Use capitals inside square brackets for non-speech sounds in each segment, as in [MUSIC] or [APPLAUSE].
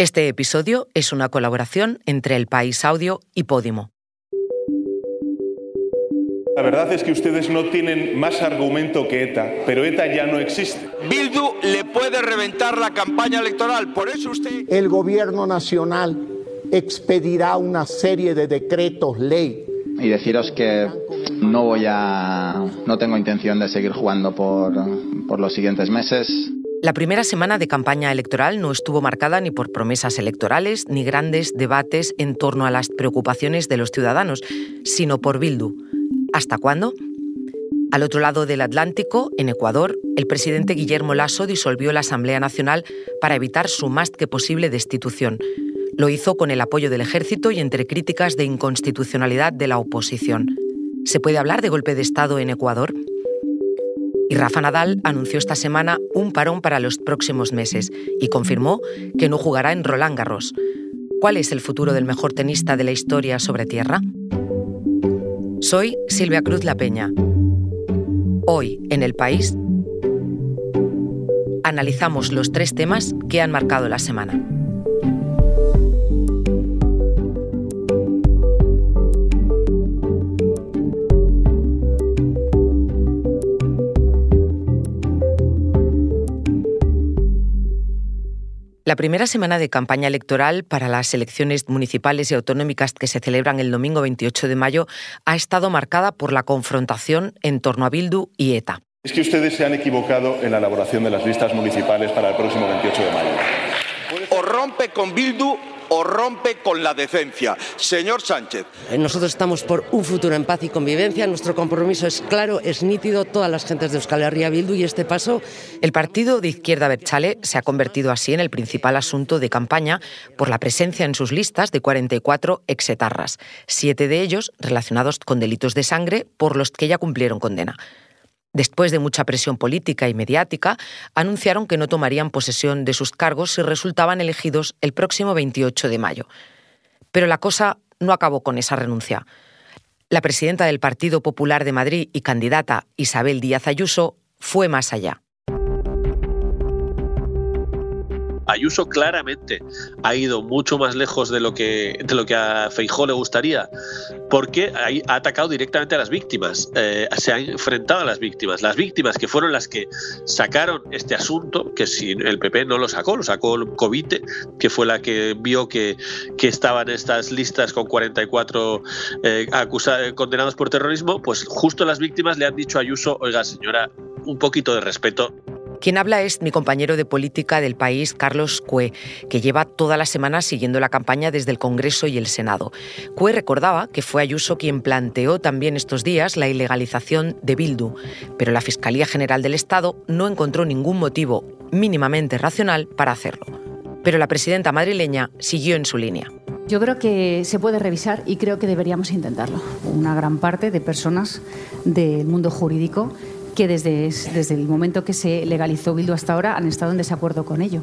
Este episodio es una colaboración entre El País Audio y Podimo. La verdad es que ustedes no tienen más argumento que ETA, pero ETA ya no existe. Bildu le puede reventar la campaña electoral, por eso usted... El gobierno nacional expedirá una serie de decretos ley. Y deciros que no voy a... no tengo intención de seguir jugando por, por los siguientes meses. La primera semana de campaña electoral no estuvo marcada ni por promesas electorales ni grandes debates en torno a las preocupaciones de los ciudadanos, sino por Bildu. ¿Hasta cuándo? Al otro lado del Atlántico, en Ecuador, el presidente Guillermo Lasso disolvió la Asamblea Nacional para evitar su más que posible destitución. Lo hizo con el apoyo del ejército y entre críticas de inconstitucionalidad de la oposición. ¿Se puede hablar de golpe de Estado en Ecuador? Y Rafa Nadal anunció esta semana un parón para los próximos meses y confirmó que no jugará en Roland Garros. ¿Cuál es el futuro del mejor tenista de la historia sobre tierra? Soy Silvia Cruz La Peña. Hoy, en el país, analizamos los tres temas que han marcado la semana. La primera semana de campaña electoral para las elecciones municipales y autonómicas que se celebran el domingo 28 de mayo ha estado marcada por la confrontación en torno a Bildu y ETA. Es que ustedes se han equivocado en la elaboración de las listas municipales para el próximo 28 de mayo. O rompe con Bildu o rompe con la decencia. Señor Sánchez. Eh, nosotros estamos por un futuro en paz y convivencia. Nuestro compromiso es claro, es nítido. Todas las gentes de Euskal Herria Bildu y este paso. El partido de izquierda Berchale se ha convertido así en el principal asunto de campaña por la presencia en sus listas de 44 exetarras, siete de ellos relacionados con delitos de sangre por los que ya cumplieron condena. Después de mucha presión política y mediática, anunciaron que no tomarían posesión de sus cargos si resultaban elegidos el próximo 28 de mayo. Pero la cosa no acabó con esa renuncia. La presidenta del Partido Popular de Madrid y candidata Isabel Díaz Ayuso fue más allá. Ayuso claramente ha ido mucho más lejos de lo que, de lo que a Feijó le gustaría, porque ha, atacado directamente a las víctimas, eh, se ha enfrentado a las víctimas. Las víctimas que fueron las que sacaron este asunto, que si el PP no lo sacó, lo sacó el Covite, que fue la que vio que, que estaban estas listas con 44 eh, condenados por terrorismo, pues justo las víctimas le han dicho a Ayuso, oiga señora, un poquito de respeto quien habla es mi compañero de política del país, Carlos Cue, que lleva toda la semana siguiendo la campaña desde el Congreso y el Senado. Cue recordaba que fue Ayuso quien planteó también estos días la ilegalización de Bildu, pero la Fiscalía General del Estado no encontró ningún motivo mínimamente racional para hacerlo. Pero la presidenta madrileña siguió en su línea. Yo creo que se puede revisar y creo que deberíamos intentarlo. Una gran parte de personas del mundo jurídico que desde, desde el momento que se legalizó Bildu hasta ahora han estado en desacuerdo con ello.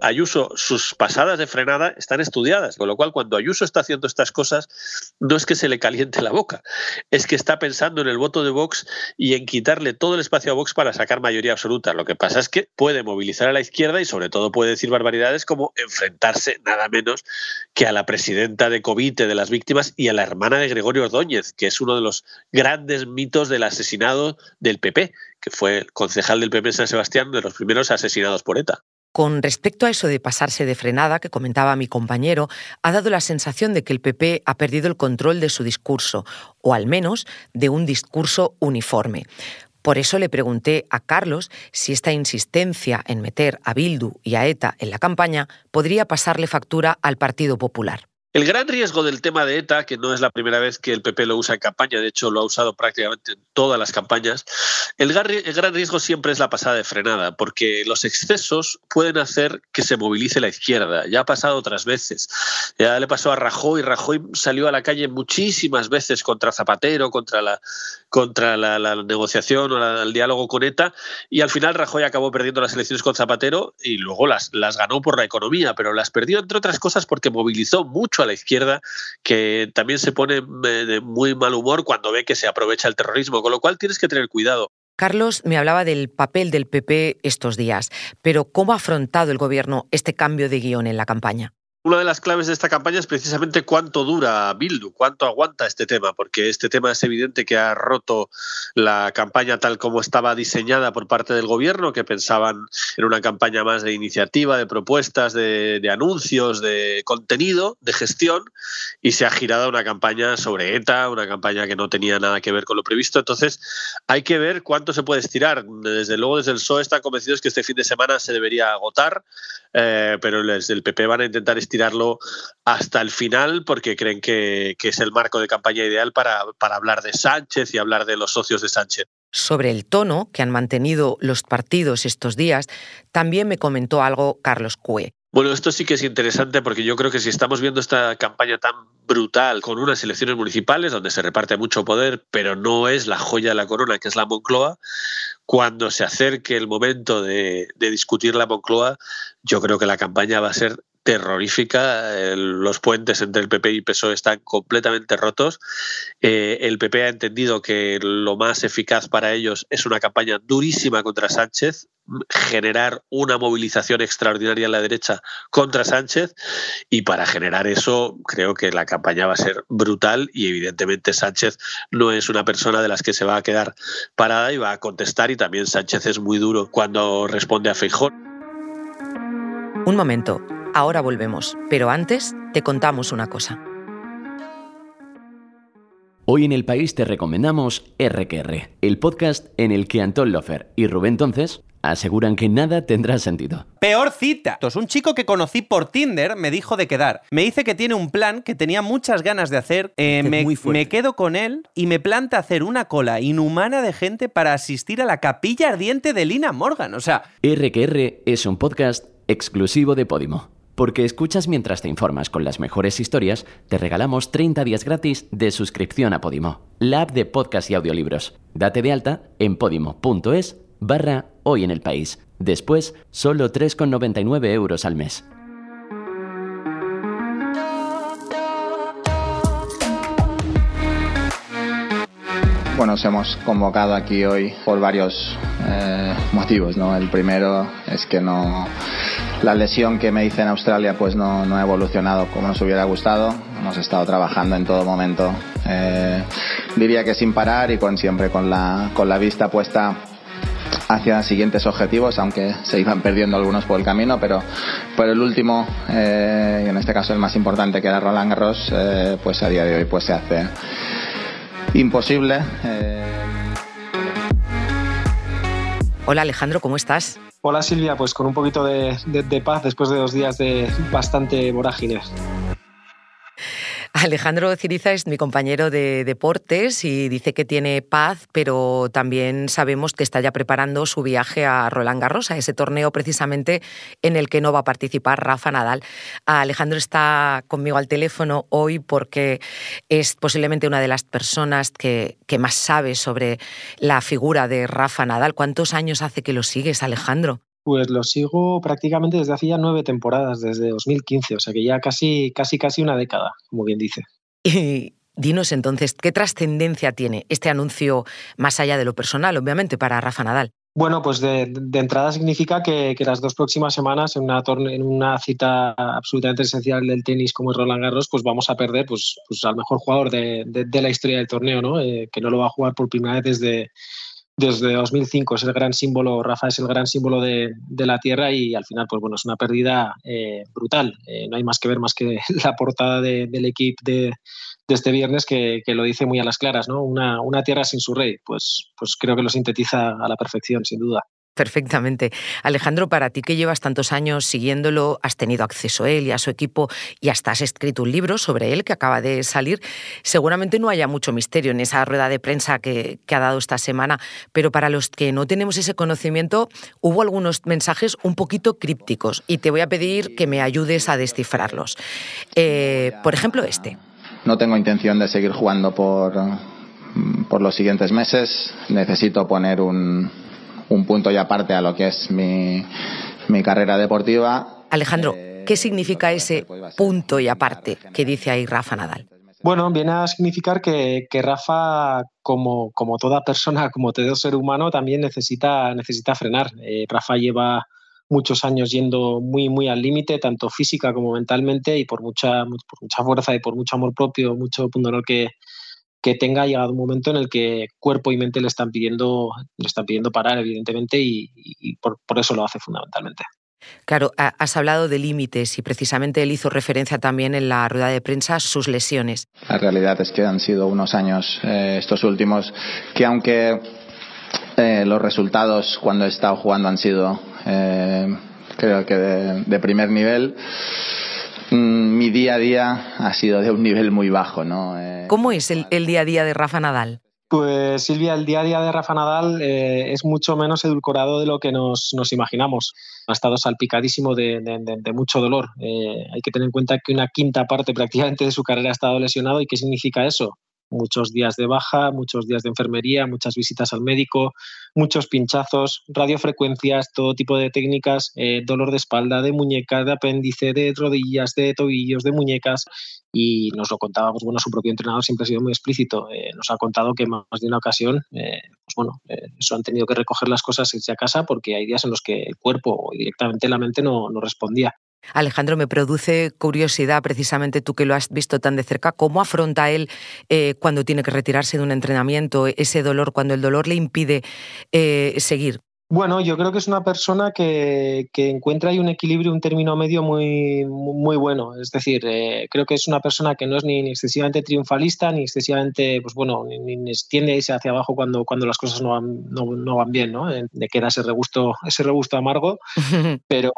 Ayuso, sus pasadas de frenada están estudiadas, con lo cual cuando Ayuso está haciendo estas cosas, no es que se le caliente la boca, es que está pensando en el voto de Vox y en quitarle todo el espacio a Vox para sacar mayoría absoluta. Lo que pasa es que puede movilizar a la izquierda y sobre todo puede decir barbaridades como enfrentarse nada menos que a la presidenta de Covite de las víctimas y a la hermana de Gregorio Ordóñez, que es uno de los grandes mitos del asesinado del PP, que fue concejal del PP en San Sebastián, de los primeros asesinados por ETA. Con respecto a eso de pasarse de frenada que comentaba mi compañero, ha dado la sensación de que el PP ha perdido el control de su discurso, o al menos de un discurso uniforme. Por eso le pregunté a Carlos si esta insistencia en meter a Bildu y a ETA en la campaña podría pasarle factura al Partido Popular. El gran riesgo del tema de ETA, que no es la primera vez que el PP lo usa en campaña, de hecho lo ha usado prácticamente en todas las campañas, el gran, riesgo siempre es la pasada de frenada, porque los excesos pueden hacer que se movilice la izquierda. Ya ha pasado otras veces. Ya le pasó a Rajoy. Rajoy salió a la calle muchísimas veces contra Zapatero, contra la, contra la, negociación o el diálogo con ETA, y al final Rajoy acabó perdiendo las elecciones con Zapatero y luego las, las ganó por la economía, pero las perdió entre otras cosas porque movilizó mucho la izquierda, que también se pone eh, de muy mal humor cuando ve que se aprovecha el terrorismo, con lo cual tienes que tener cuidado. Carlos me hablaba del papel del PP estos días, pero ¿cómo ha afrontado el Gobierno este cambio de guion en la campaña? Una de las claves de esta campaña es precisamente cuánto dura Bildu, cuánto aguanta este tema, porque este tema es evidente que ha roto la campaña tal como estaba diseñada por parte del gobierno, que pensaban en una campaña más de iniciativa, de propuestas, de, anuncios, de contenido, de gestión, y se ha girado una campaña sobre ETA, una campaña que no tenía nada que ver con lo previsto. Entonces, hay que ver cuánto se puede estirar. Desde luego, desde el PSOE están convencidos que este fin de semana se debería agotar, eh, pero desde el PP van a intentar estirar tirarlo hasta el final porque creen que, es el marco de campaña ideal para, para hablar de Sánchez y hablar de los socios de Sánchez sobre el tono que han mantenido los partidos estos días, también me comentó algo Carlos Cue. Bueno, esto sí que es interesante porque yo creo que si estamos viendo esta campaña tan brutal con unas elecciones municipales donde se reparte mucho poder, pero no es la joya de la corona que es la Moncloa, cuando se acerque el momento de, de discutir la Moncloa, yo creo que la campaña va a ser terrorífica. los puentes entre el PP y PSOE están completamente rotos. Eh, el PP ha entendido que lo más eficaz para ellos es una campaña durísima contra Sánchez, generar una movilización extraordinaria en la derecha contra Sánchez y para generar eso creo que la campaña va a ser brutal y evidentemente Sánchez no es una persona de las que se va a quedar parada y va a contestar y también Sánchez es muy duro cuando responde a Feijón. Un momento, Ahora volvemos, pero antes te contamos una cosa. Hoy en el país te recomendamos RQR, el podcast en el que Anton Lofer y Rubén Entonces aseguran que nada tendrá sentido. Peor cita. Un chico que conocí por Tinder me dijo de quedar. Me dice que tiene un plan que tenía muchas ganas de hacer. Eh, me, me, quedo con él y me planta hacer una cola inhumana de gente para asistir a la capilla ardiente de Lina Morgan. O sea... RQR es un podcast exclusivo de Podimo. Porque escuchas mientras te informas con las mejores historias, te regalamos 30 días gratis de suscripción a Podimo, la app de podcast y audiolibros. Date de alta en podimo.es barra hoy en el país. Después, solo 3,99 euros al mes. Bueno, nos hemos convocado aquí hoy por varios eh, motivos. ¿no? El primero es que no la lesión que me hice en Australia pues no, ha evolucionado como nos hubiera gustado. Hemos estado trabajando en todo momento, eh, diría que sin parar y con siempre con la, con la vista puesta hacia siguientes objetivos, aunque se iban perdiendo algunos por el camino, pero por el último, eh, y en este caso el más importante que era Roland Garros, eh, pues a día de hoy pues se hace imposible. Hola Alejandro, ¿cómo estás? Hola Silvia, pues con un poquito de, paz después de dos días de bastante vorágine. Alejandro Ciriza es mi compañero de deportes y dice que tiene paz, pero también sabemos que está ya preparando su viaje a Roland Garros, a ese torneo precisamente en el que no va a participar Rafa Nadal. Alejandro está conmigo al teléfono hoy porque es posiblemente una de las personas que, que más sabe sobre la figura de Rafa Nadal. ¿Cuántos años hace que lo sigues, Alejandro? Pues lo sigo prácticamente desde hacía nueve temporadas, desde 2015, o sea que ya casi, casi, casi una década, como bien dice. Y dinos entonces, ¿qué trascendencia tiene este anuncio más allá de lo personal, obviamente, para Rafa Nadal? Bueno, pues de, entrada significa que, las dos próximas semanas en una, en una cita absolutamente esencial del tenis como es Roland Garros, pues vamos a perder pues, pues al mejor jugador de, la historia del torneo, ¿no? Eh, que no lo va a jugar por primera vez desde, desde 2005 es el gran símbolo, Rafa es el gran símbolo de, la Tierra y al final, pues bueno, es una pérdida eh, brutal. Eh, no hay más que ver más que [LAUGHS] la portada del equipo de, este viernes que, lo dice muy a las claras, ¿no? Una, una Tierra sin su rey, pues, pues creo que lo sintetiza a la perfección, sin duda. Perfectamente. Alejandro, para ti que llevas tantos años siguiéndolo, has tenido acceso a él y a su equipo y hasta has escrito un libro sobre él que acaba de salir, seguramente no haya mucho misterio en esa rueda de prensa que, ha dado esta semana, pero para los que no tenemos ese conocimiento, hubo algunos mensajes un poquito crípticos y te voy a pedir que me ayudes a descifrarlos. Eh, por ejemplo, este. No tengo intención de seguir jugando por, por los siguientes meses. Necesito poner un, un punto y aparte a lo que es mi, mi carrera deportiva. Alejandro, ¿qué significa ese punto y aparte que dice ahí Rafa Nadal? Bueno, viene a significar que, Rafa, como, como, toda persona, [LAUGHS] como todo ser humano, también necesita, necesita frenar. Eh, Rafa lleva muchos años yendo muy, muy al límite, tanto física como mentalmente, y por mucha, por mucha fuerza y por mucho amor propio, mucho pundonor que, que tenga, llegado un momento en el que cuerpo y mente le están pidiendo, le están pidiendo parar, evidentemente, y, por, por eso lo hace fundamentalmente. Claro, has hablado de límites y precisamente él hizo referencia también en la rueda de prensa a sus lesiones. La realidad es que han sido unos años, eh, estos últimos, que aunque eh, los resultados cuando he estado jugando han sido, eh, creo que de, primer nivel, mi día a día ha sido de un nivel muy bajo. ¿no? ¿Cómo es el día a día de Rafa Nadal? Pues Silvia, el día a día de Rafa Nadal eh, es mucho menos edulcorado de lo que nos, imaginamos. Ha estado salpicadísimo de, mucho dolor. Eh, hay que tener en cuenta que una quinta parte prácticamente de su carrera ha estado lesionado. ¿Y qué significa eso? Muchos días de baja, muchos días de enfermería, muchas visitas al médico, muchos pinchazos, radiofrecuencias, todo tipo de técnicas, eh, dolor de espalda, de muñeca, de apéndice, de rodillas, de tobillos, de muñecas. Y nos lo contaba, pues bueno, su propio entrenador siempre ha sido muy explícito. Eh, nos ha contado que más de una ocasión, eh, pues bueno, eso han tenido que recoger las cosas irse a casa porque hay días en los que el cuerpo o directamente la mente no, no respondía. Alejandro, me produce curiosidad, precisamente tú que lo has visto tan de cerca, ¿cómo afronta él eh, cuando tiene que retirarse de un entrenamiento, ese dolor, cuando el dolor le impide eh, seguir? Bueno, yo creo que es una persona que, encuentra ahí un equilibrio, un término medio muy, muy bueno. Es decir, eh, creo que es una persona que no es ni, excesivamente triunfalista, ni excesivamente, pues bueno, ni, tiende a irse hacia abajo cuando, cuando las cosas no van, no, van bien, ¿no? De queda ese regusto, ese regusto amargo, [LAUGHS] pero,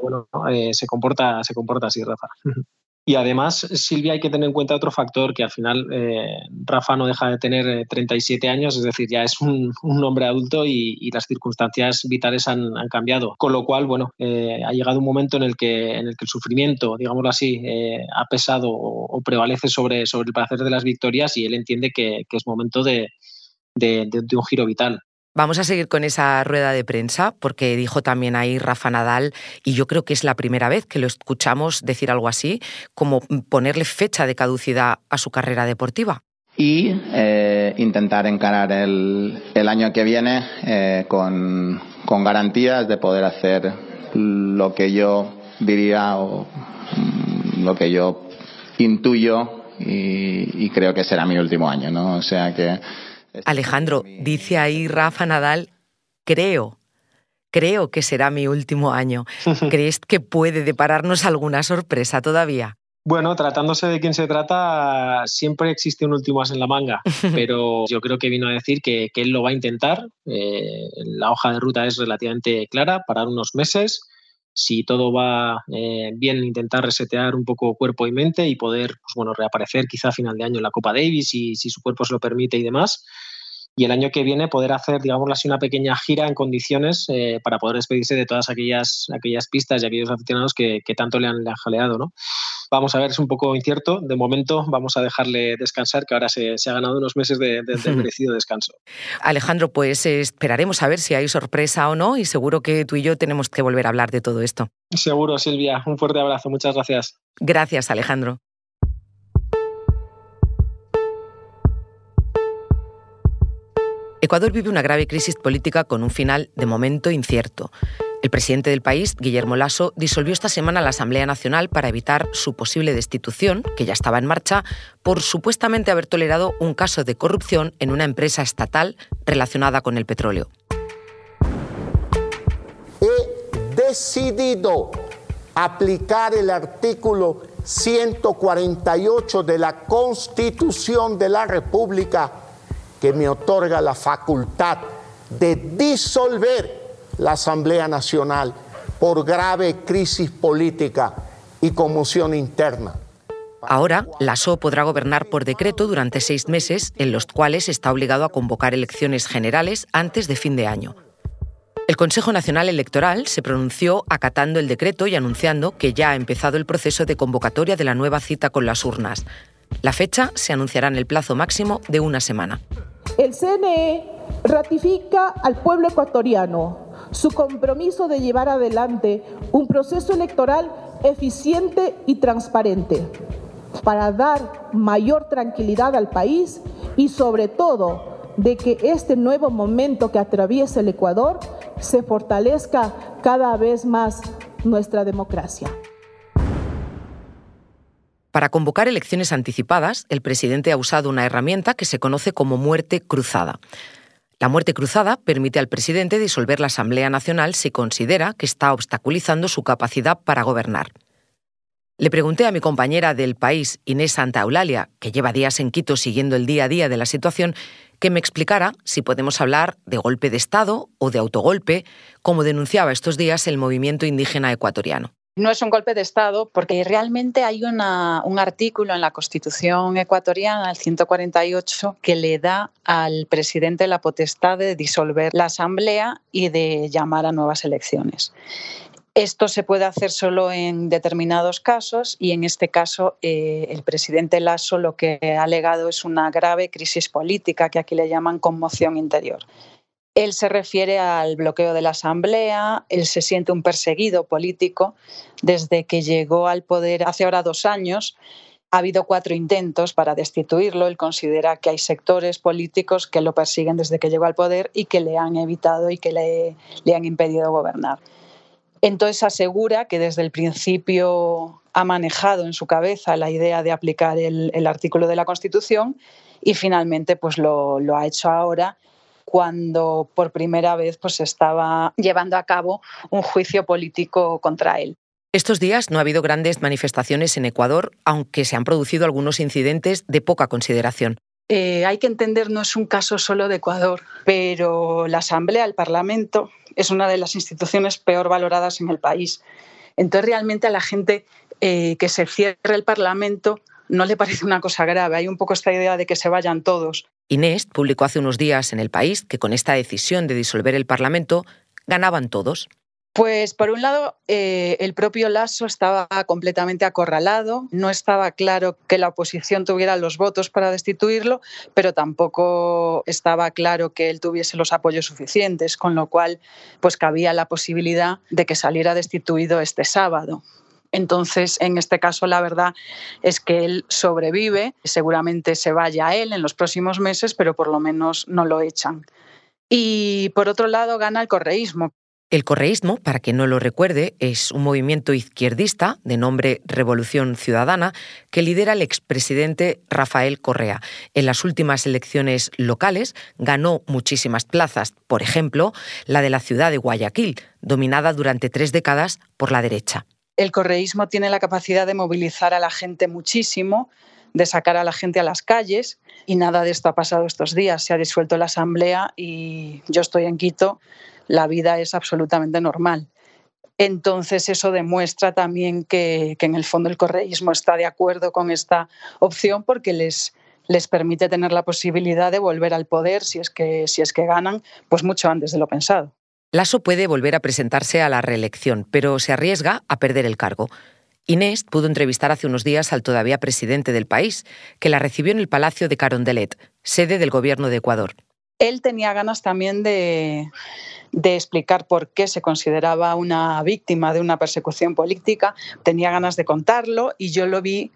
bueno, eh, se, comporta, se comporta así, Rafa. [LAUGHS] Y además, Silvia, hay que tener en cuenta otro factor, que al final eh, Rafa no deja de tener 37 eh, años, es decir, ya es un, hombre adulto y, las circunstancias vitales han, cambiado. Con lo cual, bueno, eh, ha llegado un momento en el que, en el, que el sufrimiento, digámoslo así, ha pesado o, prevalece sobre, sobre el placer de las victorias y él entiende que, es momento de un giro vital. Vamos a seguir con esa rueda de prensa porque dijo también ahí Rafa Nadal y yo creo que es la primera vez que lo escuchamos decir algo así, como ponerle fecha de caducidad a su carrera deportiva. Y eh, intentar encarar el, año que viene eh, con, garantías de poder hacer lo que yo diría o mm, lo que yo intuyo y, y creo que será mi último año, ¿no? O sea que Alejandro, dice ahí Rafa Nadal, creo, creo que será mi último año. [LAUGHS] ¿Crees que puede depararnos alguna sorpresa todavía? Bueno, tratándose de quién se trata, siempre existe un último as en la manga, [LAUGHS] pero yo creo que vino a decir que, él lo va a intentar. Eh, la hoja de ruta es relativamente clara, para unos meses. Si todo va eh, bien, intentar resetear un poco cuerpo y mente y poder pues, bueno, reaparecer quizá a final de año en la Copa Davis y si su cuerpo se lo permite y demás y el año que viene poder hacer, digamos así, una pequeña gira en condiciones eh, para poder despedirse de todas aquellas, aquellas pistas y aquellos aficionados que, tanto le han, jaleado. ¿no? Vamos a ver, es un poco incierto. De momento vamos a dejarle descansar, que ahora se, ha ganado unos meses de, [LAUGHS] merecido descanso. Alejandro, pues esperaremos a ver si hay sorpresa o no y seguro que tú y yo tenemos que volver a hablar de todo esto. Seguro, Silvia. Un fuerte abrazo. Muchas gracias. Gracias, Alejandro. Ecuador vive una grave crisis política con un final de momento incierto. El presidente del país, Guillermo Lasso, disolvió esta semana la Asamblea Nacional para evitar su posible destitución, que ya estaba en marcha, por supuestamente haber tolerado un caso de corrupción en una empresa estatal relacionada con el petróleo. He decidido aplicar el artículo 148 de la Constitución de la República que me otorga la facultad de disolver la Asamblea Nacional por grave crisis política y conmoción interna. Ahora, la SO podrá gobernar por decreto durante seis meses, en los cuales está obligado a convocar elecciones generales antes de fin de año. El Consejo Nacional Electoral se pronunció acatando el decreto y anunciando que ya ha empezado el proceso de convocatoria de la nueva cita con las urnas. La fecha se anunciará en el plazo máximo de una semana. El CNE ratifica al pueblo ecuatoriano su compromiso de llevar adelante un proceso electoral eficiente y transparente. para dar mayor tranquilidad al país y sobre todo de que este nuevo momento que atraviesa el Ecuador se fortalezca cada vez más nuestra democracia. Para convocar elecciones anticipadas, el presidente ha usado una herramienta que se conoce como muerte cruzada. La muerte cruzada permite al presidente disolver la Asamblea Nacional si considera que está obstaculizando su capacidad para gobernar. Le pregunté a mi compañera del país, Inés Santa Eulalia, que lleva días en Quito siguiendo el día a día de la situación, que me explicara si podemos hablar de golpe de Estado o de autogolpe, como denunciaba estos días el movimiento indígena ecuatoriano. No es un golpe de Estado porque realmente hay un artículo en la Constitución ecuatoriana, el 148, que le da al presidente la potestad de disolver la Asamblea y de llamar a nuevas elecciones. Esto se puede hacer solo en determinados casos y en este caso eh, el presidente Lasso lo que ha alegado es una grave crisis política que aquí le llaman conmoción interior. Él se refiere al bloqueo de la Asamblea, él se siente un perseguido político desde que llegó al poder hace ahora dos años. Ha habido cuatro intentos para destituirlo. Él considera que hay sectores políticos que lo persiguen desde que llegó al poder y que le han evitado y que le, le han impedido gobernar. Entonces asegura que desde el principio ha manejado en su cabeza la idea de aplicar el, artículo de la Constitución y finalmente pues lo, ha hecho ahora cuando por primera vez pues estaba llevando a cabo un juicio político contra él. Estos días no ha habido grandes manifestaciones en Ecuador, aunque se han producido algunos incidentes de poca consideración. Eh, hay que entender, no es un caso solo de Ecuador, pero la Asamblea, el Parlamento, es una de las instituciones peor valoradas en el país. Entonces, realmente a la gente eh, que se cierre el Parlamento no le parece una cosa grave. Hay un poco esta idea de que se vayan todos. Inés publicó hace unos días en El País que con esta decisión de disolver el Parlamento ganaban todos. Pues por un lado, eh, el propio Lasso estaba completamente acorralado, no estaba claro que la oposición tuviera los votos para destituirlo, pero tampoco estaba claro que él tuviese los apoyos suficientes, con lo cual pues cabía la posibilidad de que saliera destituido este sábado. Entonces, en este caso, la verdad es que él sobrevive, seguramente se vaya a él en los próximos meses, pero por lo menos no lo echan. Y por otro lado, gana el correísmo, el correísmo, para quien no lo recuerde, es un movimiento izquierdista de nombre Revolución Ciudadana que lidera el expresidente Rafael Correa. En las últimas elecciones locales ganó muchísimas plazas, por ejemplo, la de la ciudad de Guayaquil, dominada durante tres décadas por la derecha. El correísmo tiene la capacidad de movilizar a la gente muchísimo, de sacar a la gente a las calles y nada de esto ha pasado estos días. Se ha disuelto la asamblea y yo estoy en Quito la vida es absolutamente normal. Entonces eso demuestra también que, en el fondo el correísmo está de acuerdo con esta opción porque les, les permite tener la posibilidad de volver al poder si es que, si es que ganan, pues mucho antes de lo pensado. Lasso puede volver a presentarse a la reelección, pero se arriesga a perder el cargo. Inés pudo entrevistar hace unos días al todavía presidente del país, que la recibió en el Palacio de Carondelet, sede del gobierno de Ecuador. Él tenía ganas también de, explicar por qué se consideraba una víctima de una persecución política, tenía ganas de contarlo y yo lo vi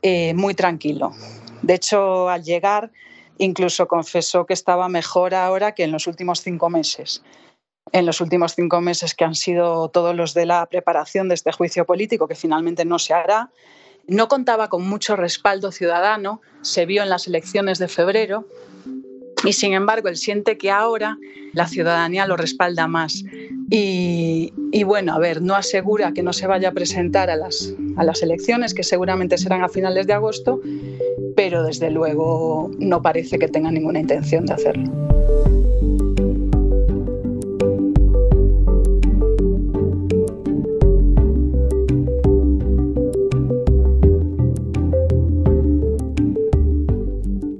eh, muy tranquilo. De hecho, al llegar, incluso confesó que estaba mejor ahora que en los últimos cinco meses. En los últimos cinco meses que han sido todos los de la preparación de este juicio político, que finalmente no se hará, no contaba con mucho respaldo ciudadano, se vio en las elecciones de febrero, y sin embargo, él siente que ahora la ciudadanía lo respalda más. Y, bueno, a ver, no asegura que no se vaya a presentar a las, a las elecciones, que seguramente serán a finales de agosto, pero desde luego no parece que tenga ninguna intención de hacerlo.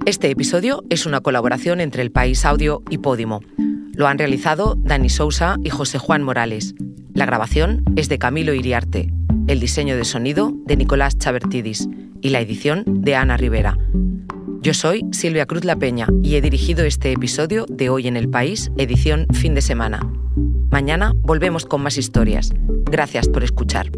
Este episodio es una colaboración entre El País Audio y Podimo. Lo han realizado Dani Sousa y José Juan Morales. La grabación es de Camilo Iriarte, el diseño de sonido de Nicolás Chabertidis y la edición de Ana Rivera. Yo soy Silvia Cruz La Peña y he dirigido este episodio de Hoy en el País, edición fin de semana. Mañana volvemos con más historias. Gracias por escuchar.